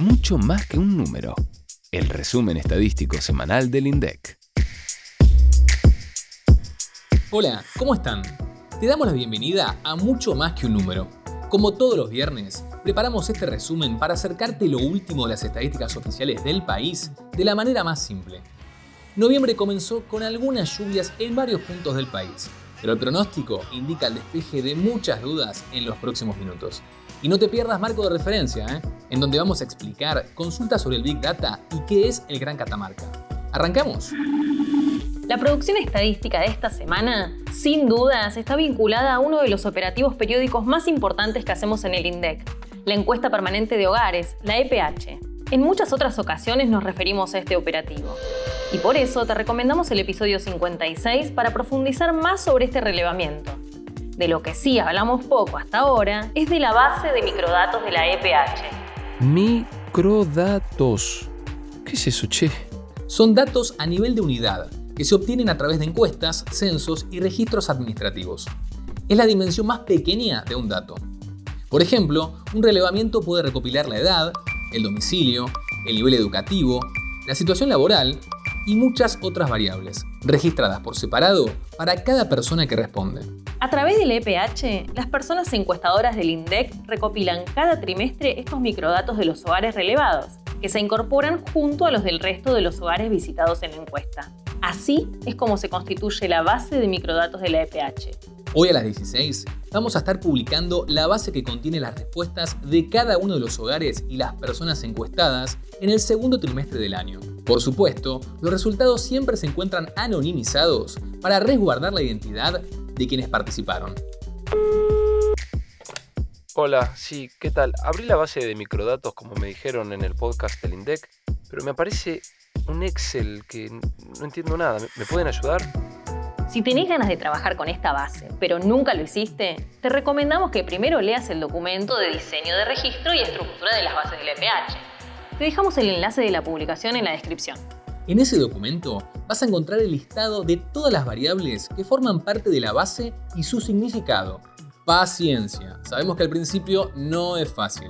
mucho más que un número. El resumen estadístico semanal del INDEC. Hola, ¿cómo están? Te damos la bienvenida a Mucho más que un número. Como todos los viernes, preparamos este resumen para acercarte lo último de las estadísticas oficiales del país de la manera más simple. Noviembre comenzó con algunas lluvias en varios puntos del país, pero el pronóstico indica el despeje de muchas dudas en los próximos minutos. Y no te pierdas marco de referencia, ¿eh? en donde vamos a explicar consultas sobre el Big Data y qué es el Gran Catamarca. ¿Arrancamos? La producción estadística de esta semana, sin dudas, está vinculada a uno de los operativos periódicos más importantes que hacemos en el INDEC, la encuesta permanente de hogares, la EPH. En muchas otras ocasiones nos referimos a este operativo. Y por eso te recomendamos el episodio 56 para profundizar más sobre este relevamiento. De lo que sí hablamos poco hasta ahora es de la base de microdatos de la EPH. Microdatos. ¿Qué es eso, che? Son datos a nivel de unidad que se obtienen a través de encuestas, censos y registros administrativos. Es la dimensión más pequeña de un dato. Por ejemplo, un relevamiento puede recopilar la edad, el domicilio, el nivel educativo, la situación laboral y muchas otras variables, registradas por separado para cada persona que responde. A través del EPH, las personas encuestadoras del INDEC recopilan cada trimestre estos microdatos de los hogares relevados, que se incorporan junto a los del resto de los hogares visitados en la encuesta. Así es como se constituye la base de microdatos de la EPH. Hoy a las 16 vamos a estar publicando la base que contiene las respuestas de cada uno de los hogares y las personas encuestadas en el segundo trimestre del año. Por supuesto, los resultados siempre se encuentran anonimizados para resguardar la identidad de quienes participaron. Hola, sí, ¿qué tal? Abrí la base de microdatos como me dijeron en el podcast del INDEC, pero me aparece un Excel que no entiendo nada. ¿Me pueden ayudar? Si tenés ganas de trabajar con esta base, pero nunca lo hiciste, te recomendamos que primero leas el documento de diseño de registro y estructura de las bases del EPH. Te dejamos el enlace de la publicación en la descripción. En ese documento vas a encontrar el listado de todas las variables que forman parte de la base y su significado. Paciencia, sabemos que al principio no es fácil,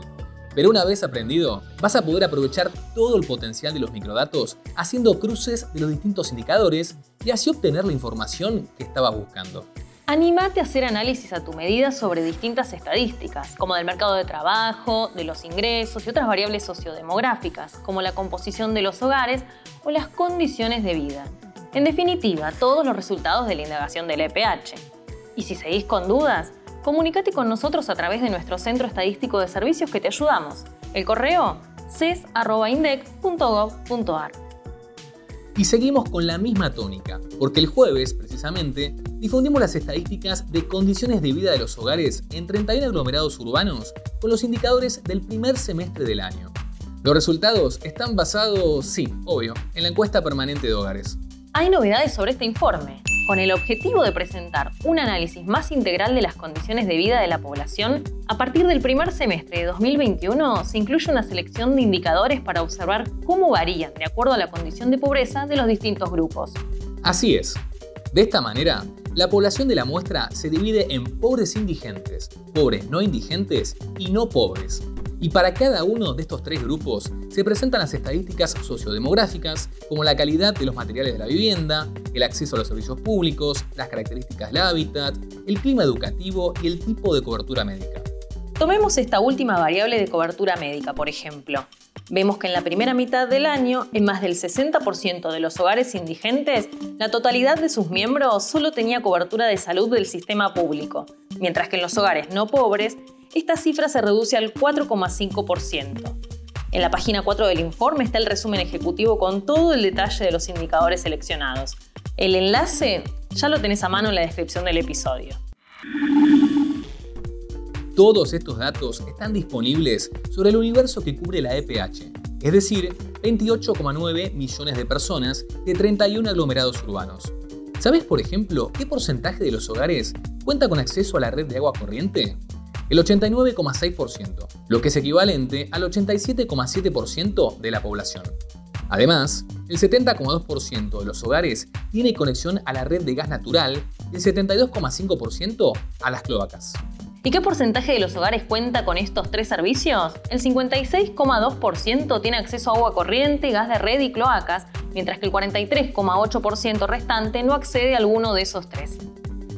pero una vez aprendido, vas a poder aprovechar todo el potencial de los microdatos haciendo cruces de los distintos indicadores y así obtener la información que estabas buscando. Anímate a hacer análisis a tu medida sobre distintas estadísticas, como del mercado de trabajo, de los ingresos y otras variables sociodemográficas, como la composición de los hogares o las condiciones de vida. En definitiva, todos los resultados de la indagación del EPH. Y si seguís con dudas, comunícate con nosotros a través de nuestro Centro Estadístico de Servicios que te ayudamos. El correo ces.indec.gov.ar. Y seguimos con la misma tónica, porque el jueves, precisamente, difundimos las estadísticas de condiciones de vida de los hogares en 31 aglomerados urbanos con los indicadores del primer semestre del año. Los resultados están basados, sí, obvio, en la encuesta permanente de hogares. Hay novedades sobre este informe con el objetivo de presentar un análisis más integral de las condiciones de vida de la población, a partir del primer semestre de 2021 se incluye una selección de indicadores para observar cómo varían de acuerdo a la condición de pobreza de los distintos grupos. Así es. De esta manera, la población de la muestra se divide en pobres indigentes, pobres no indigentes y no pobres, y para cada uno de estos tres grupos se presentan las estadísticas sociodemográficas, como la calidad de los materiales de la vivienda, el acceso a los servicios públicos, las características del hábitat, el clima educativo y el tipo de cobertura médica. Tomemos esta última variable de cobertura médica, por ejemplo. Vemos que en la primera mitad del año, en más del 60% de los hogares indigentes, la totalidad de sus miembros solo tenía cobertura de salud del sistema público, mientras que en los hogares no pobres esta cifra se reduce al 4,5%. En la página 4 del informe está el resumen ejecutivo con todo el detalle de los indicadores seleccionados. El enlace ya lo tenés a mano en la descripción del episodio. Todos estos datos están disponibles sobre el universo que cubre la EPH, es decir, 28,9 millones de personas de 31 aglomerados urbanos. ¿Sabes, por ejemplo, qué porcentaje de los hogares cuenta con acceso a la red de agua corriente? el 89,6%, lo que es equivalente al 87,7% de la población. Además, el 70,2% de los hogares tiene conexión a la red de gas natural y el 72,5% a las cloacas. ¿Y qué porcentaje de los hogares cuenta con estos tres servicios? El 56,2% tiene acceso a agua corriente, gas de red y cloacas, mientras que el 43,8% restante no accede a alguno de esos tres.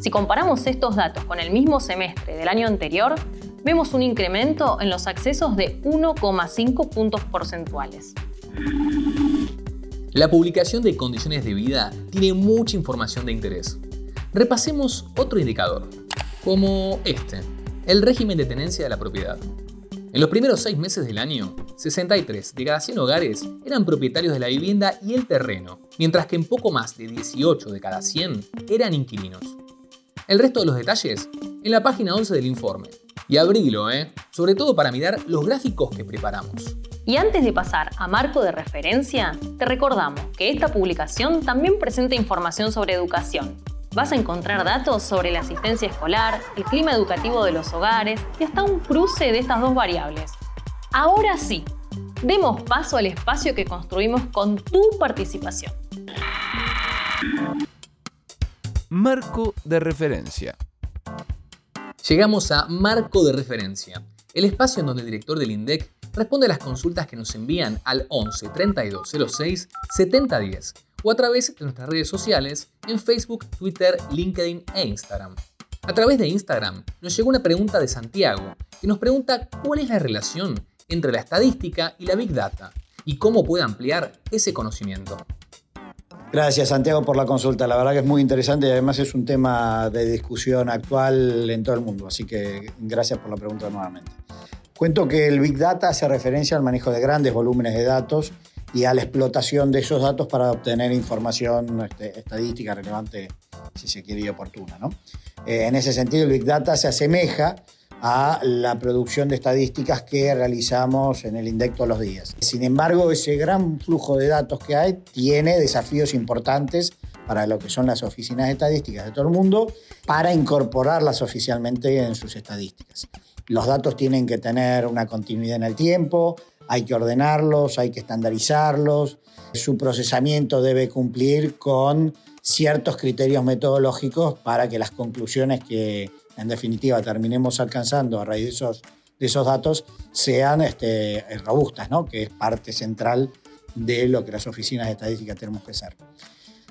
Si comparamos estos datos con el mismo semestre del año anterior, vemos un incremento en los accesos de 1,5 puntos porcentuales. La publicación de condiciones de vida tiene mucha información de interés. Repasemos otro indicador, como este, el régimen de tenencia de la propiedad. En los primeros seis meses del año, 63 de cada 100 hogares eran propietarios de la vivienda y el terreno, mientras que en poco más de 18 de cada 100 eran inquilinos. El resto de los detalles en la página 11 del informe. Y abrilo, ¿eh? Sobre todo para mirar los gráficos que preparamos. Y antes de pasar a marco de referencia, te recordamos que esta publicación también presenta información sobre educación. Vas a encontrar datos sobre la asistencia escolar, el clima educativo de los hogares y hasta un cruce de estas dos variables. Ahora sí, demos paso al espacio que construimos con tu participación. Marco de referencia. Llegamos a Marco de referencia, el espacio en donde el director del INDEC responde a las consultas que nos envían al 11 32 06 70 10 o a través de nuestras redes sociales en Facebook, Twitter, LinkedIn e Instagram. A través de Instagram nos llegó una pregunta de Santiago que nos pregunta cuál es la relación entre la estadística y la Big Data y cómo puede ampliar ese conocimiento. Gracias Santiago por la consulta, la verdad que es muy interesante y además es un tema de discusión actual en todo el mundo, así que gracias por la pregunta nuevamente. Cuento que el Big Data hace referencia al manejo de grandes volúmenes de datos y a la explotación de esos datos para obtener información este, estadística relevante, si se quiere, y oportuna. Eh, en ese sentido, el Big Data se asemeja a la producción de estadísticas que realizamos en el INDEC todos los días. Sin embargo, ese gran flujo de datos que hay tiene desafíos importantes para lo que son las oficinas estadísticas de todo el mundo, para incorporarlas oficialmente en sus estadísticas. Los datos tienen que tener una continuidad en el tiempo, hay que ordenarlos, hay que estandarizarlos, su procesamiento debe cumplir con ciertos criterios metodológicos para que las conclusiones que en definitiva terminemos alcanzando a raíz de esos, de esos datos sean este, robustas, ¿no? que es parte central de lo que las oficinas de estadística tenemos que hacer.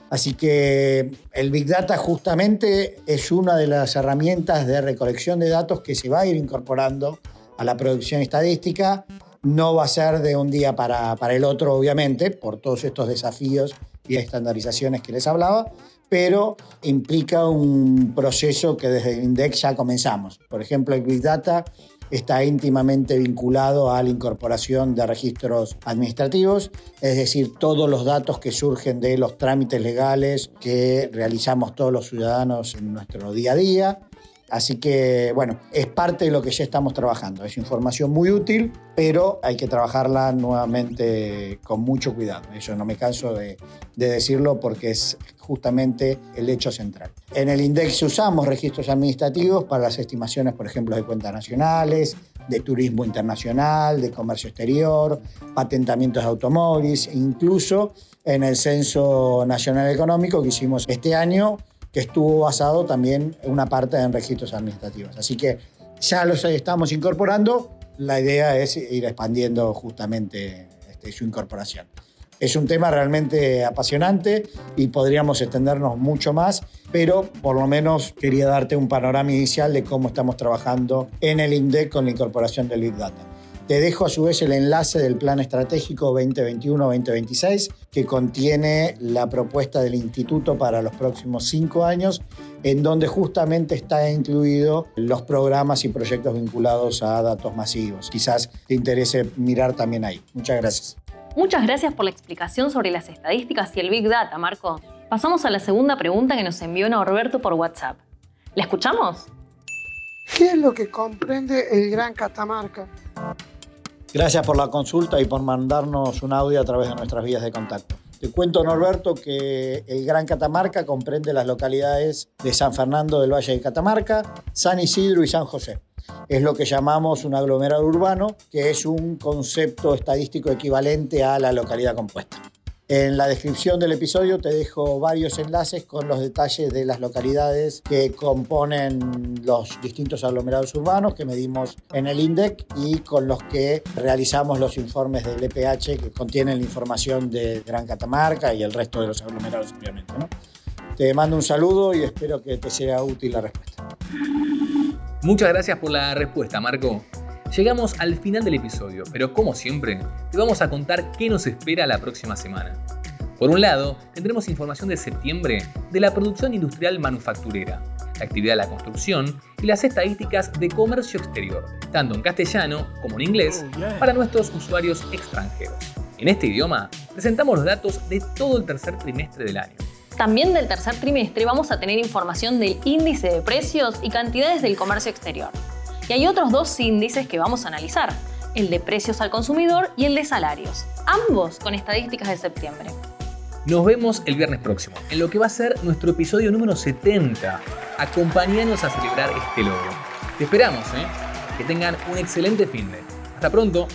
Así que el Big Data justamente es una de las herramientas de recolección de datos que se va a ir incorporando a la producción estadística no va a ser de un día para, el otro, obviamente, por todos estos desafíos y estandarizaciones que les hablaba, pero implica un proceso que desde el INDEX ya comenzamos. Por ejemplo, el Big Data está íntimamente vinculado a la incorporación de registros administrativos, es decir, todos los datos que surgen de los trámites legales que realizamos todos los ciudadanos en nuestro día a día, Así que, bueno, es parte de lo que ya estamos trabajando. Es información muy útil, pero hay que trabajarla nuevamente con mucho cuidado. Eso no me canso de, decirlo porque es justamente el hecho central. En el INDEX usamos registros administrativos para las estimaciones, por ejemplo, de cuentas nacionales, de turismo internacional, de comercio exterior, patentamientos de automóviles, incluso en el Censo Nacional Económico que hicimos este año que estuvo basado también en una parte en registros administrativos. Así que ya los estamos incorporando, la idea es ir expandiendo justamente este, su incorporación. Es un tema realmente apasionante y podríamos extendernos mucho más, pero por lo menos quería darte un panorama inicial de cómo estamos trabajando en el INDEC con la incorporación del Big Data. Te dejo a su vez el enlace del Plan Estratégico 2021-2026 que contiene la propuesta del Instituto para los próximos cinco años, en donde justamente está incluido los programas y proyectos vinculados a datos masivos. Quizás te interese mirar también ahí. Muchas gracias. Muchas gracias por la explicación sobre las estadísticas y el Big Data, Marco. Pasamos a la segunda pregunta que nos envió Norberto por WhatsApp. ¿La escuchamos? ¿Qué es lo que comprende el Gran Catamarca? Gracias por la consulta y por mandarnos un audio a través de nuestras vías de contacto. Te cuento, Norberto, que el Gran Catamarca comprende las localidades de San Fernando del Valle de Catamarca, San Isidro y San José. Es lo que llamamos un aglomerado urbano, que es un concepto estadístico equivalente a la localidad compuesta. En la descripción del episodio te dejo varios enlaces con los detalles de las localidades que componen los distintos aglomerados urbanos que medimos en el INDEC y con los que realizamos los informes del EPH que contienen la información de Gran Catamarca y el resto de los aglomerados, obviamente. Te mando un saludo y espero que te sea útil la respuesta. Muchas gracias por la respuesta, Marco. Llegamos al final del episodio, pero como siempre, te vamos a contar qué nos espera la próxima semana. Por un lado, tendremos información de septiembre de la producción industrial manufacturera, la actividad de la construcción y las estadísticas de comercio exterior, tanto en castellano como en inglés, para nuestros usuarios extranjeros. En este idioma, presentamos los datos de todo el tercer trimestre del año. También del tercer trimestre vamos a tener información del índice de precios y cantidades del comercio exterior. Y hay otros dos índices que vamos a analizar, el de precios al consumidor y el de salarios, ambos con estadísticas de septiembre. Nos vemos el viernes próximo, en lo que va a ser nuestro episodio número 70. Acompáñanos a celebrar este logro. Te esperamos, ¿eh? Que tengan un excelente fin de. Hasta pronto.